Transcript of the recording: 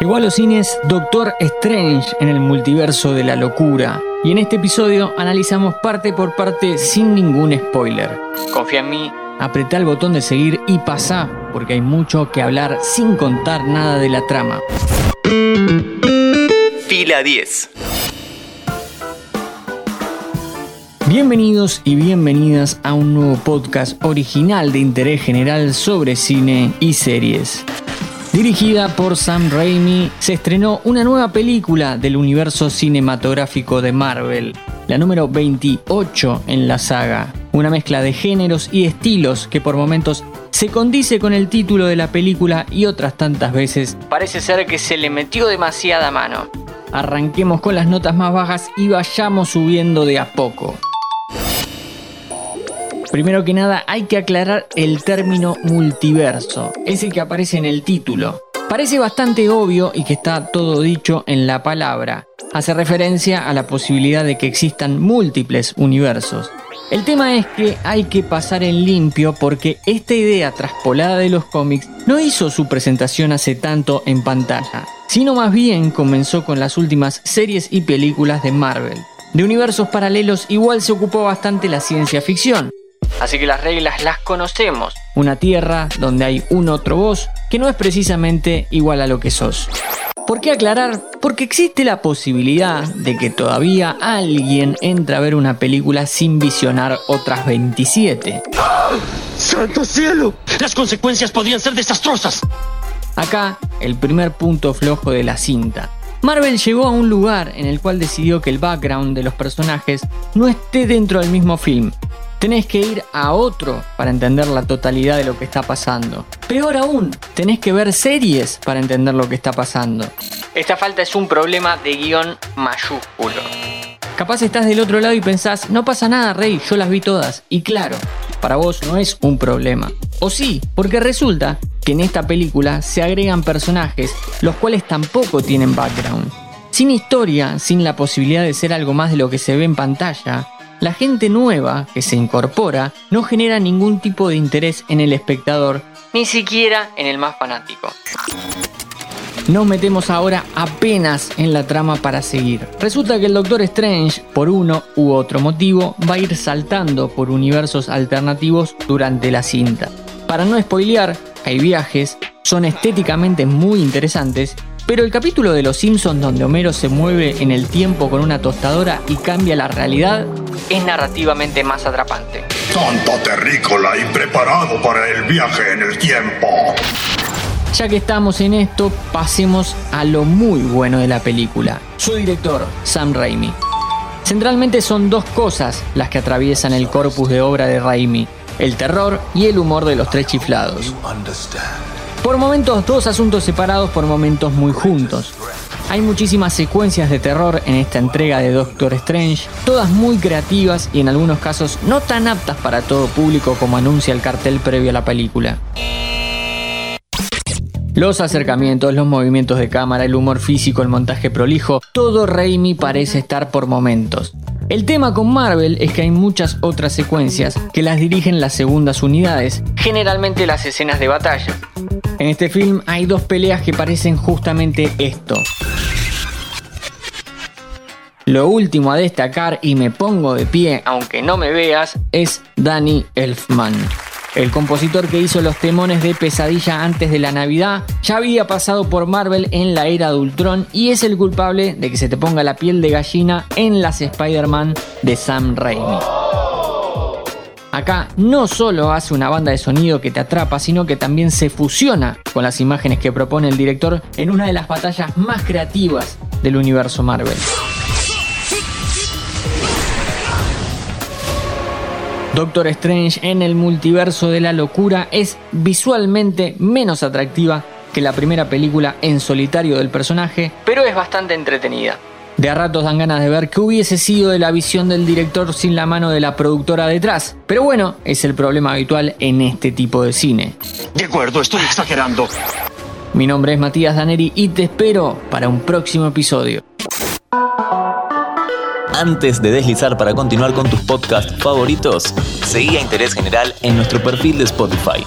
Igual los cines Doctor Strange en el multiverso de la locura. Y en este episodio analizamos parte por parte sin ningún spoiler. Confía en mí, apretá el botón de seguir y pasá, porque hay mucho que hablar sin contar nada de la trama. Fila 10. Bienvenidos y bienvenidas a un nuevo podcast original de interés general sobre cine y series. Dirigida por Sam Raimi, se estrenó una nueva película del universo cinematográfico de Marvel, la número 28 en la saga. Una mezcla de géneros y estilos que por momentos se condice con el título de la película y otras tantas veces parece ser que se le metió demasiada mano. Arranquemos con las notas más bajas y vayamos subiendo de a poco. Primero que nada hay que aclarar el término multiverso, ese que aparece en el título. Parece bastante obvio y que está todo dicho en la palabra. Hace referencia a la posibilidad de que existan múltiples universos. El tema es que hay que pasar en limpio porque esta idea traspolada de los cómics no hizo su presentación hace tanto en pantalla, sino más bien comenzó con las últimas series y películas de Marvel. De universos paralelos igual se ocupó bastante la ciencia ficción, Así que las reglas las conocemos. Una tierra donde hay un otro vos que no es precisamente igual a lo que sos. ¿Por qué aclarar? Porque existe la posibilidad de que todavía alguien entre a ver una película sin visionar otras 27. ¡Santo cielo! Las consecuencias podrían ser desastrosas. Acá, el primer punto flojo de la cinta. Marvel llegó a un lugar en el cual decidió que el background de los personajes no esté dentro del mismo film, tenés que ir a otro para entender la totalidad de lo que está pasando. Peor aún, tenés que ver series para entender lo que está pasando. Esta falta es un problema de guion mayúsculo. Capaz estás del otro lado y pensás, no pasa nada, Rey, yo las vi todas. Y claro, para vos no es un problema. O sí, porque resulta que en esta película se agregan personajes los cuales tampoco tienen background. Sin historia, sin la posibilidad de ser algo más de lo que se ve en pantalla, la gente nueva que se incorpora no genera ningún tipo de interés en el espectador, ni siquiera en el más fanático. Nos metemos ahora apenas en la trama para seguir. Resulta que el Doctor Strange, por uno u otro motivo, va a ir saltando por universos alternativos durante la cinta. Para no spoilear, hay viajes, son estéticamente muy interesantes pero el capítulo de Los Simpsons donde Homero se mueve en el tiempo con una tostadora y cambia la realidad es narrativamente más atrapante. Tonto terrícola impreparado para el viaje en el tiempo. Ya que estamos en esto, pasemos a lo muy bueno de la película. Su director, Sam Raimi. Centralmente son dos cosas las que atraviesan el corpus de obra de Raimi, el terror y el humor de los tres chiflados. Por momentos dos asuntos separados, por momentos muy juntos. Hay muchísimas secuencias de terror en esta entrega de Doctor Strange, todas muy creativas y en algunos casos no tan aptas para todo público como anuncia el cartel previo a la película. Los acercamientos, los movimientos de cámara, el humor físico, el montaje prolijo, todo Raimi parece estar por momentos. El tema con Marvel es que hay muchas otras secuencias que las dirigen las segundas unidades, generalmente las escenas de batalla. En este film hay dos peleas que parecen justamente esto. Lo último a destacar, y me pongo de pie aunque no me veas, es Danny Elfman. El compositor que hizo los temones de Pesadilla antes de la Navidad ya había pasado por Marvel en la era de Ultron y es el culpable de que se te ponga la piel de gallina en las Spider-Man de Sam Raimi. Acá no solo hace una banda de sonido que te atrapa, sino que también se fusiona con las imágenes que propone el director en una de las batallas más creativas del universo Marvel. Doctor Strange en el multiverso de la locura es visualmente menos atractiva que la primera película en solitario del personaje, pero es bastante entretenida. De a ratos dan ganas de ver qué hubiese sido de la visión del director sin la mano de la productora detrás. Pero bueno, es el problema habitual en este tipo de cine. De acuerdo, estoy exagerando. Mi nombre es Matías Daneri y te espero para un próximo episodio. Antes de deslizar para continuar con tus podcasts favoritos, seguí a Interés General en nuestro perfil de Spotify.